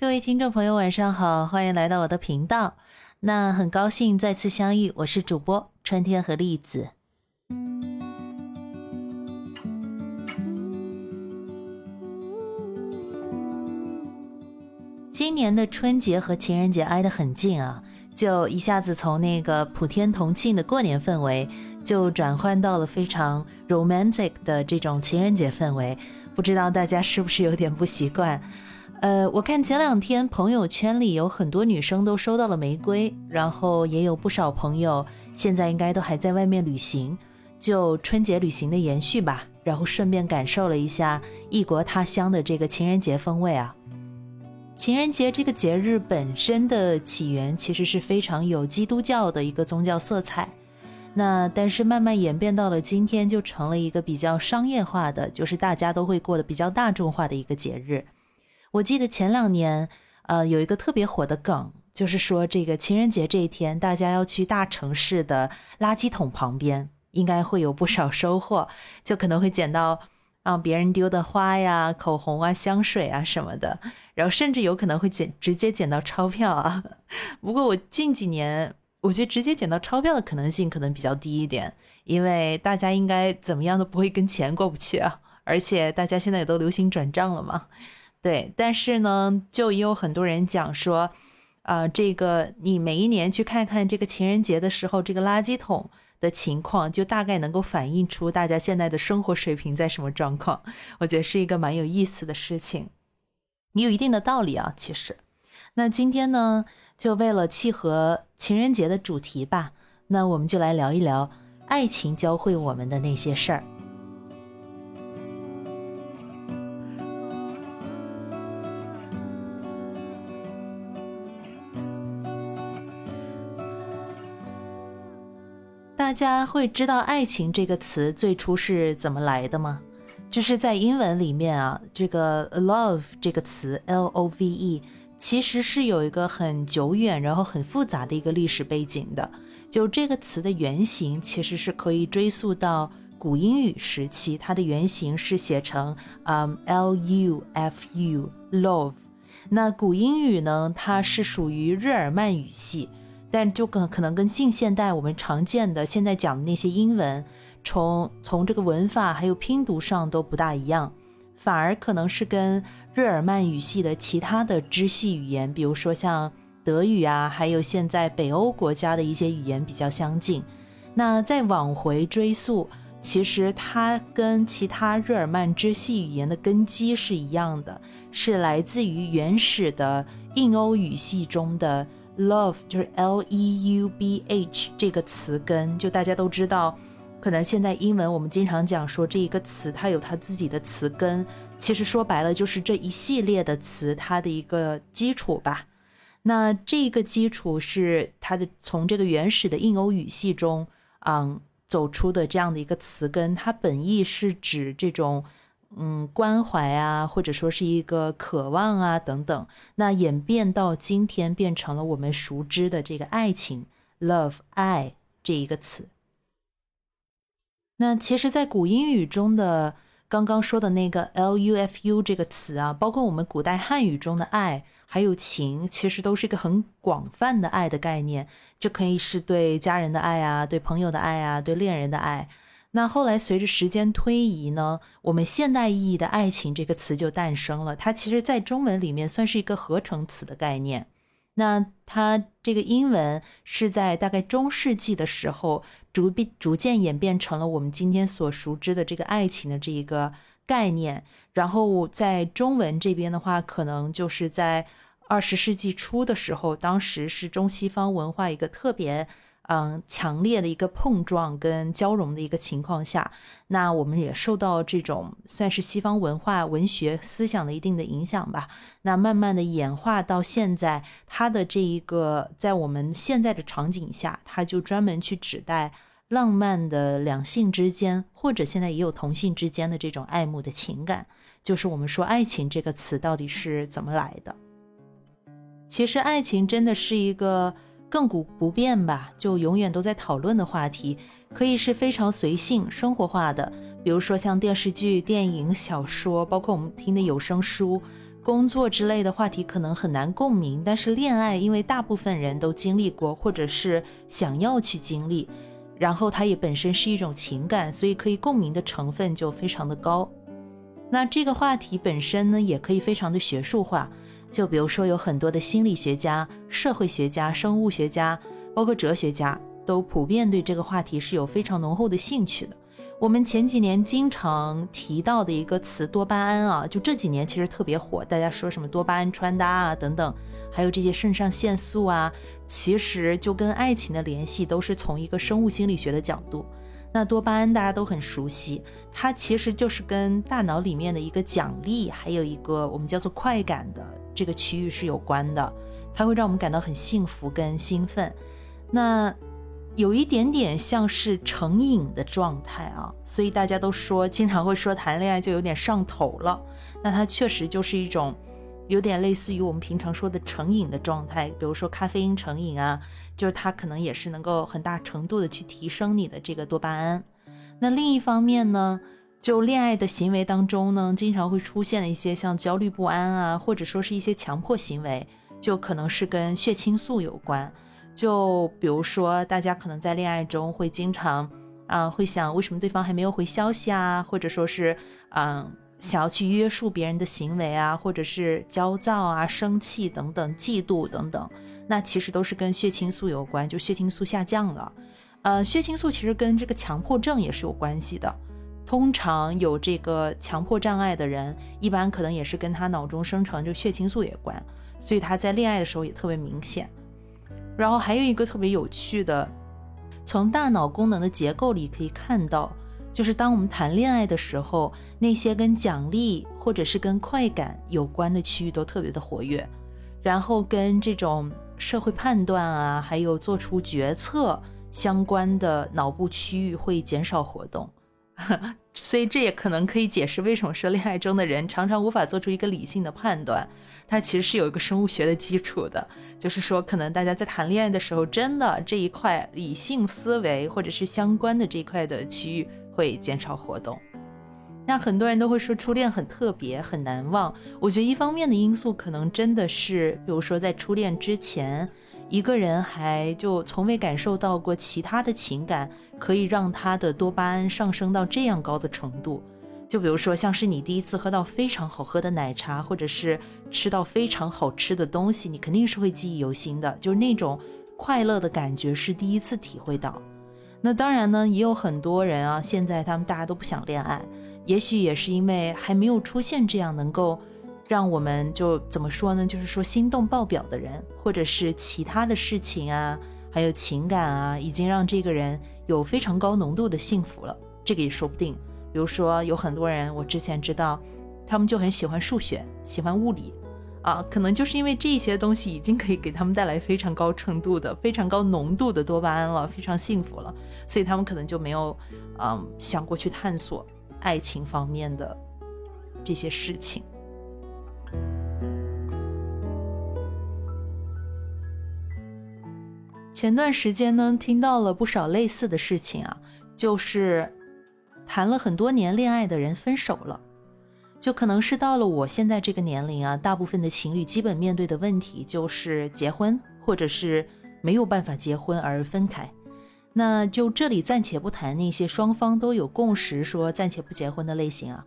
各位听众朋友，晚上好，欢迎来到我的频道。那很高兴再次相遇，我是主播春天和栗子。今年的春节和情人节挨得很近啊，就一下子从那个普天同庆的过年氛围，就转换到了非常 romantic 的这种情人节氛围。不知道大家是不是有点不习惯？呃，我看前两天朋友圈里有很多女生都收到了玫瑰，然后也有不少朋友现在应该都还在外面旅行，就春节旅行的延续吧，然后顺便感受了一下异国他乡的这个情人节风味啊。情人节这个节日本身的起源其实是非常有基督教的一个宗教色彩，那但是慢慢演变到了今天，就成了一个比较商业化的，就是大家都会过得比较大众化的一个节日。我记得前两年，呃，有一个特别火的梗，就是说这个情人节这一天，大家要去大城市的垃圾桶旁边，应该会有不少收获，就可能会捡到啊别人丢的花呀、口红啊、香水啊什么的，然后甚至有可能会捡直接捡到钞票啊。不过我近几年，我觉得直接捡到钞票的可能性可能比较低一点，因为大家应该怎么样都不会跟钱过不去啊，而且大家现在也都流行转账了嘛。对，但是呢，就也有很多人讲说，啊，这个你每一年去看看这个情人节的时候，这个垃圾桶的情况，就大概能够反映出大家现在的生活水平在什么状况。我觉得是一个蛮有意思的事情，你有一定的道理啊。其实，那今天呢，就为了契合情人节的主题吧，那我们就来聊一聊爱情教会我们的那些事儿。大家会知道“爱情”这个词最初是怎么来的吗？就是在英文里面啊，这个 “love” 这个词 “L-O-V-E” 其实是有一个很久远，然后很复杂的一个历史背景的。就这个词的原型其实是可以追溯到古英语时期，它的原型是写成嗯 “L-U-F-U”，love。那古英语呢，它是属于日耳曼语系。但就可可能跟近现代我们常见的现在讲的那些英文，从从这个文法还有拼读上都不大一样，反而可能是跟日耳曼语系的其他的支系语言，比如说像德语啊，还有现在北欧国家的一些语言比较相近。那再往回追溯，其实它跟其他日耳曼支系语言的根基是一样的，是来自于原始的印欧语系中的。Love 就是 L E U B H 这个词根，就大家都知道，可能现在英文我们经常讲说这一个词它有它自己的词根，其实说白了就是这一系列的词它的一个基础吧。那这个基础是它的从这个原始的印欧语系中，嗯，走出的这样的一个词根，它本意是指这种。嗯，关怀啊，或者说是一个渴望啊，等等，那演变到今天变成了我们熟知的这个爱情，love 爱这一个词。那其实，在古英语中的刚刚说的那个 lufu 这个词啊，包括我们古代汉语中的爱还有情，其实都是一个很广泛的爱的概念，这可以是对家人的爱啊，对朋友的爱啊，对恋人的爱。那后来随着时间推移呢，我们现代意义的爱情这个词就诞生了。它其实，在中文里面算是一个合成词的概念。那它这个英文是在大概中世纪的时候，逐变逐渐演变成了我们今天所熟知的这个爱情的这一个概念。然后在中文这边的话，可能就是在二十世纪初的时候，当时是中西方文化一个特别。嗯，强烈的一个碰撞跟交融的一个情况下，那我们也受到这种算是西方文化文学思想的一定的影响吧。那慢慢的演化到现在，它的这一个在我们现在的场景下，它就专门去指代浪漫的两性之间，或者现在也有同性之间的这种爱慕的情感。就是我们说爱情这个词到底是怎么来的？其实爱情真的是一个。亘古不变吧，就永远都在讨论的话题，可以是非常随性、生活化的，比如说像电视剧、电影、小说，包括我们听的有声书，工作之类的话题可能很难共鸣，但是恋爱，因为大部分人都经历过，或者是想要去经历，然后它也本身是一种情感，所以可以共鸣的成分就非常的高。那这个话题本身呢，也可以非常的学术化，就比如说有很多的心理学家、社会学家、生物学家，包括哲学家，都普遍对这个话题是有非常浓厚的兴趣的。我们前几年经常提到的一个词多巴胺啊，就这几年其实特别火，大家说什么多巴胺穿搭啊等等，还有这些肾上腺素啊，其实就跟爱情的联系都是从一个生物心理学的角度。那多巴胺大家都很熟悉，它其实就是跟大脑里面的一个奖励，还有一个我们叫做快感的这个区域是有关的，它会让我们感到很幸福跟兴奋。那有一点点像是成瘾的状态啊，所以大家都说，经常会说谈恋爱就有点上头了。那它确实就是一种有点类似于我们平常说的成瘾的状态，比如说咖啡因成瘾啊，就是它可能也是能够很大程度的去提升你的这个多巴胺。那另一方面呢，就恋爱的行为当中呢，经常会出现一些像焦虑不安啊，或者说是一些强迫行为，就可能是跟血清素有关。就比如说，大家可能在恋爱中会经常，啊，会想为什么对方还没有回消息啊，或者说是，嗯，想要去约束别人的行为啊，或者是焦躁啊、生气等等、嫉妒等等，那其实都是跟血清素有关，就血清素下降了。呃，血清素其实跟这个强迫症也是有关系的。通常有这个强迫障碍的人，一般可能也是跟他脑中生成就血清素有关，所以他在恋爱的时候也特别明显。然后还有一个特别有趣的，从大脑功能的结构里可以看到，就是当我们谈恋爱的时候，那些跟奖励或者是跟快感有关的区域都特别的活跃，然后跟这种社会判断啊，还有做出决策相关的脑部区域会减少活动。所以这也可能可以解释为什么说恋爱中的人常常无法做出一个理性的判断。它其实是有一个生物学的基础的，就是说可能大家在谈恋爱的时候，真的这一块理性思维或者是相关的这一块的区域会减少活动。那很多人都会说初恋很特别很难忘。我觉得一方面的因素可能真的是，比如说在初恋之前。一个人还就从未感受到过其他的情感可以让他的多巴胺上升到这样高的程度，就比如说像是你第一次喝到非常好喝的奶茶，或者是吃到非常好吃的东西，你肯定是会记忆犹新的，就是那种快乐的感觉是第一次体会到。那当然呢，也有很多人啊，现在他们大家都不想恋爱，也许也是因为还没有出现这样能够。让我们就怎么说呢？就是说心动爆表的人，或者是其他的事情啊，还有情感啊，已经让这个人有非常高浓度的幸福了。这个也说不定。比如说，有很多人，我之前知道，他们就很喜欢数学，喜欢物理，啊，可能就是因为这些东西已经可以给他们带来非常高程度的、非常高浓度的多巴胺了，非常幸福了，所以他们可能就没有，嗯，想过去探索爱情方面的这些事情。前段时间呢，听到了不少类似的事情啊，就是谈了很多年恋爱的人分手了，就可能是到了我现在这个年龄啊，大部分的情侣基本面对的问题就是结婚，或者是没有办法结婚而分开。那就这里暂且不谈那些双方都有共识说暂且不结婚的类型啊，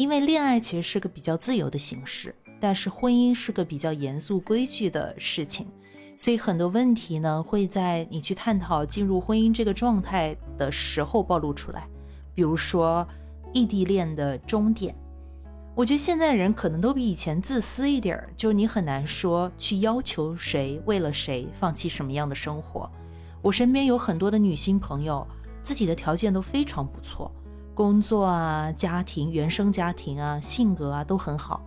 因为恋爱其实是个比较自由的形式，但是婚姻是个比较严肃规矩的事情。所以很多问题呢，会在你去探讨进入婚姻这个状态的时候暴露出来。比如说，异地恋的终点，我觉得现在人可能都比以前自私一点儿，就你很难说去要求谁为了谁放弃什么样的生活。我身边有很多的女性朋友，自己的条件都非常不错，工作啊、家庭、原生家庭啊、性格啊都很好。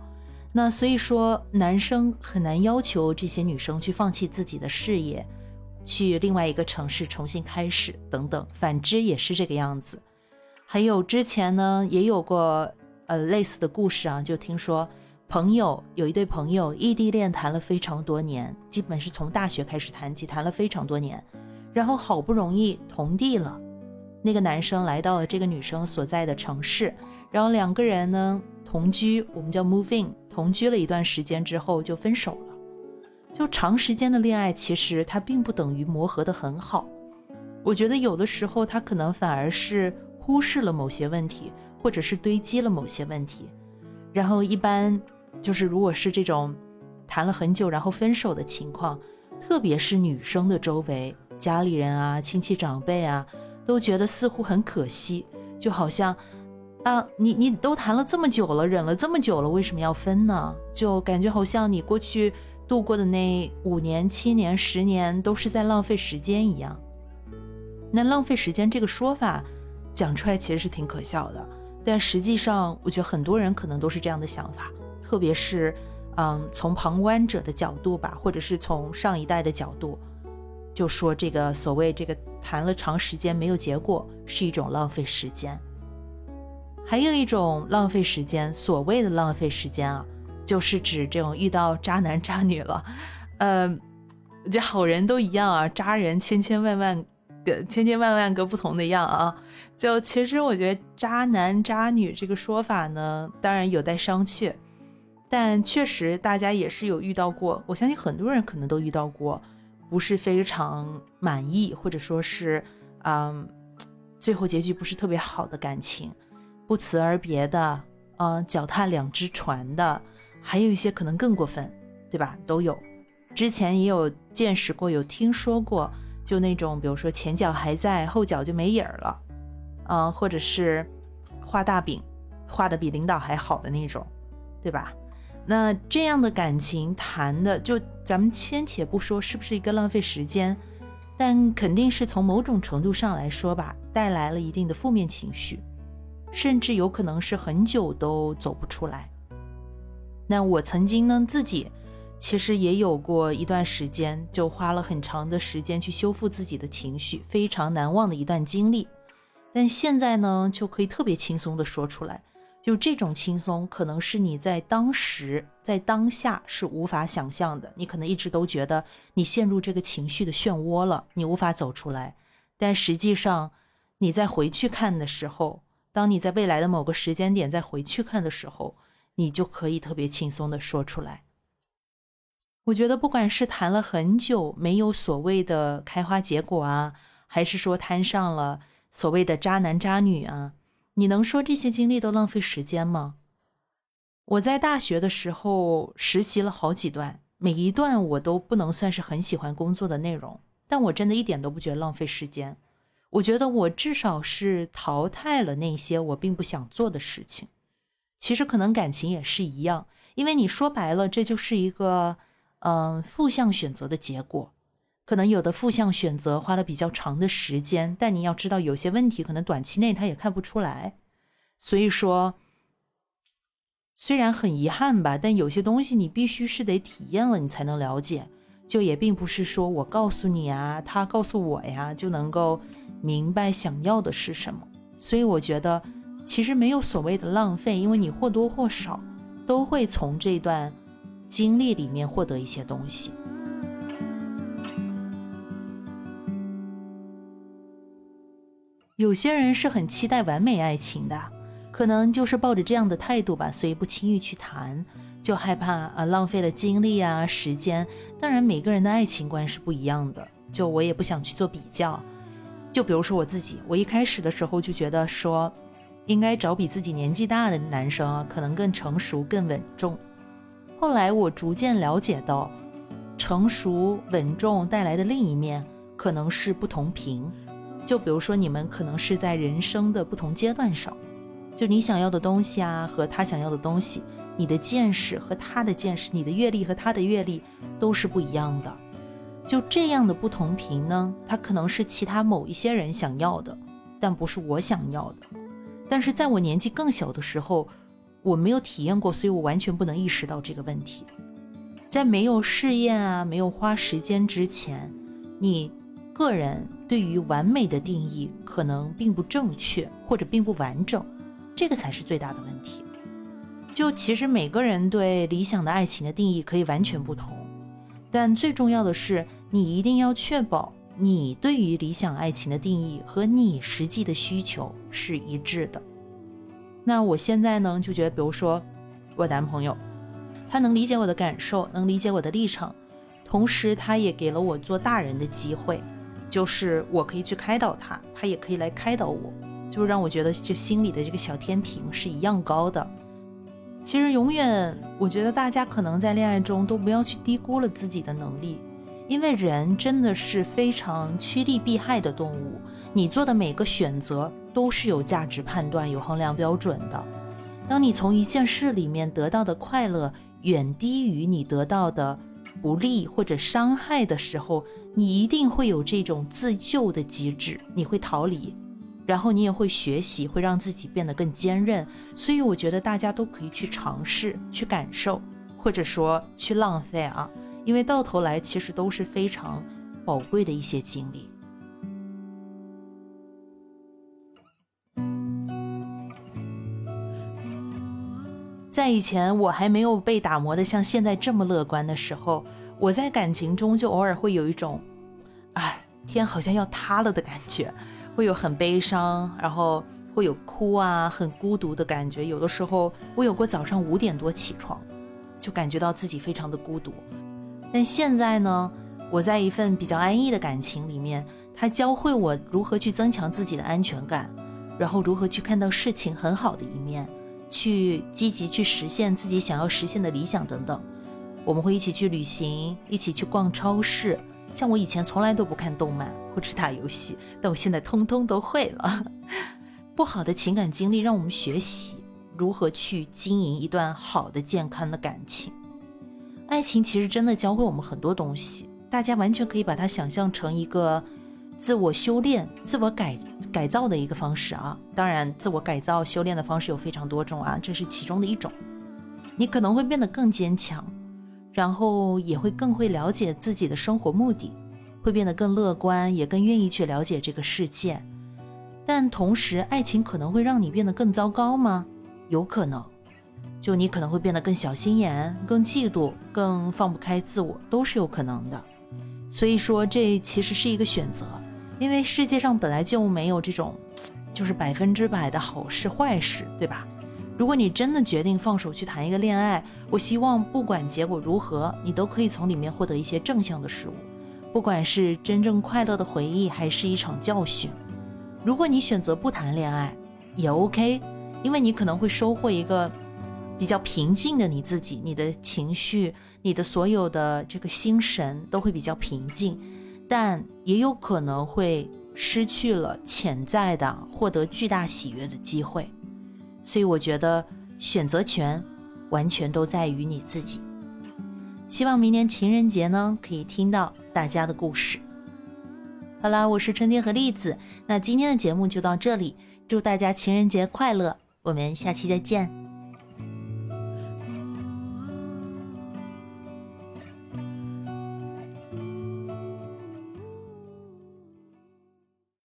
那所以说，男生很难要求这些女生去放弃自己的事业，去另外一个城市重新开始等等。反之也是这个样子。还有之前呢，也有过呃类似的故事啊，就听说朋友有一对朋友异地恋谈了非常多年，基本是从大学开始谈起，谈了非常多年，然后好不容易同地了，那个男生来到了这个女生所在的城市，然后两个人呢同居，我们叫 moving。同居了一段时间之后就分手了。就长时间的恋爱，其实它并不等于磨合的很好。我觉得有的时候，他可能反而是忽视了某些问题，或者是堆积了某些问题。然后一般就是如果是这种谈了很久然后分手的情况，特别是女生的周围家里人啊、亲戚长辈啊，都觉得似乎很可惜，就好像啊，你你都谈了这么久了，忍了这么久了，为什么要分呢？就感觉好像你过去度过的那五年、七年、十年都是在浪费时间一样。那浪费时间这个说法讲出来其实是挺可笑的。但实际上，我觉得很多人可能都是这样的想法，特别是，嗯，从旁观者的角度吧，或者是从上一代的角度，就说这个所谓这个谈了长时间没有结果是一种浪费时间。还有一种浪费时间，所谓的浪费时间啊，就是指这种遇到渣男渣女了，嗯，这好人都一样啊，渣人千千万万个，千千万万个不同的样啊。就其实我觉得“渣男渣女”这个说法呢，当然有待商榷，但确实大家也是有遇到过。我相信很多人可能都遇到过，不是非常满意，或者说是，嗯，最后结局不是特别好的感情，不辞而别的，嗯，脚踏两只船的，还有一些可能更过分，对吧？都有。之前也有见识过，有听说过，就那种，比如说前脚还在，后脚就没影儿了。嗯，或者是画大饼，画的比领导还好的那种，对吧？那这样的感情谈的，就咱们先且不说是不是一个浪费时间，但肯定是从某种程度上来说吧，带来了一定的负面情绪，甚至有可能是很久都走不出来。那我曾经呢，自己其实也有过一段时间，就花了很长的时间去修复自己的情绪，非常难忘的一段经历。但现在呢，就可以特别轻松的说出来，就这种轻松，可能是你在当时在当下是无法想象的。你可能一直都觉得你陷入这个情绪的漩涡了，你无法走出来。但实际上，你在回去看的时候，当你在未来的某个时间点再回去看的时候，你就可以特别轻松的说出来。我觉得，不管是谈了很久没有所谓的开花结果啊，还是说摊上了。所谓的渣男渣女啊，你能说这些经历都浪费时间吗？我在大学的时候实习了好几段，每一段我都不能算是很喜欢工作的内容，但我真的一点都不觉得浪费时间。我觉得我至少是淘汰了那些我并不想做的事情。其实可能感情也是一样，因为你说白了，这就是一个嗯负向选择的结果。可能有的负向选择花了比较长的时间，但你要知道，有些问题可能短期内他也看不出来。所以说，虽然很遗憾吧，但有些东西你必须是得体验了，你才能了解。就也并不是说我告诉你啊，他告诉我呀，就能够明白想要的是什么。所以我觉得，其实没有所谓的浪费，因为你或多或少都会从这段经历里面获得一些东西。有些人是很期待完美爱情的，可能就是抱着这样的态度吧，所以不轻易去谈，就害怕啊浪费了精力啊时间。当然，每个人的爱情观是不一样的，就我也不想去做比较。就比如说我自己，我一开始的时候就觉得说，应该找比自己年纪大的男生啊，可能更成熟、更稳重。后来我逐渐了解到，成熟稳重带来的另一面，可能是不同频。就比如说，你们可能是在人生的不同阶段上，就你想要的东西啊，和他想要的东西，你的见识和他的见识，你的阅历和他的阅历都是不一样的。就这样的不同频呢，它可能是其他某一些人想要的，但不是我想要的。但是在我年纪更小的时候，我没有体验过，所以我完全不能意识到这个问题。在没有试验啊，没有花时间之前，你。个人对于完美的定义可能并不正确，或者并不完整，这个才是最大的问题。就其实每个人对理想的爱情的定义可以完全不同，但最重要的是，你一定要确保你对于理想爱情的定义和你实际的需求是一致的。那我现在呢，就觉得，比如说我男朋友，他能理解我的感受，能理解我的立场，同时他也给了我做大人的机会，就是我可以去开导他，他也可以来开导我，就让我觉得这心里的这个小天平是一样高的。其实永远，我觉得大家可能在恋爱中都不要去低估了自己的能力，因为人真的是非常趋利避害的动物。你做的每个选择都是有价值判断、有衡量标准的。当你从一件事里面得到的快乐远低于你得到的不利或者伤害的时候，你一定会有这种自救的机制，你会逃离。然后你也会学习，会让自己变得更坚韧。所以我觉得大家都可以去尝试、去感受，或者说去浪费啊，因为到头来其实都是非常宝贵的一些经历。在以前我还没有被打磨的像现在这么乐观的时候，我在感情中就偶尔会有一种，哎，天好像要塌了的感觉。会有很悲伤，然后会有哭啊，很孤独的感觉。有的时候我有过早上五点多起床，就感觉到自己非常的孤独。但现在呢，我在一份比较安逸的感情里面，它教会我如何去增强自己的安全感，然后如何去看到事情很好的一面，去积极去实现自己想要实现的理想等等。我们会一起去旅行，一起去逛超市。像我以前从来都不看动漫或者打游戏，但我现在通通都会了。不好的情感经历让我们学习如何去经营一段好的、健康的感情。爱情其实真的教会我们很多东西，大家完全可以把它想象成一个自我修炼、自我改改造的一个方式啊。当然，自我改造、修炼的方式有非常多种啊，这是其中的一种。你可能会变得更坚强。然后也会更会了解自己的生活目的，会变得更乐观，也更愿意去了解这个世界。但同时，爱情可能会让你变得更糟糕吗？有可能，就你可能会变得更小心眼、更嫉妒、更放不开自我，都是有可能的。所以说，这其实是一个选择，因为世界上本来就没有这种，就是百分之百的好事坏事，对吧？如果你真的决定放手去谈一个恋爱，我希望不管结果如何，你都可以从里面获得一些正向的事物，不管是真正快乐的回忆，还是一场教训。如果你选择不谈恋爱，也 OK，因为你可能会收获一个比较平静的你自己，你的情绪，你的所有的这个心神都会比较平静，但也有可能会失去了潜在的获得巨大喜悦的机会。所以我觉得选择权完全都在于你自己。希望明年情人节呢，可以听到大家的故事。好啦，我是春天和栗子，那今天的节目就到这里，祝大家情人节快乐，我们下期再见。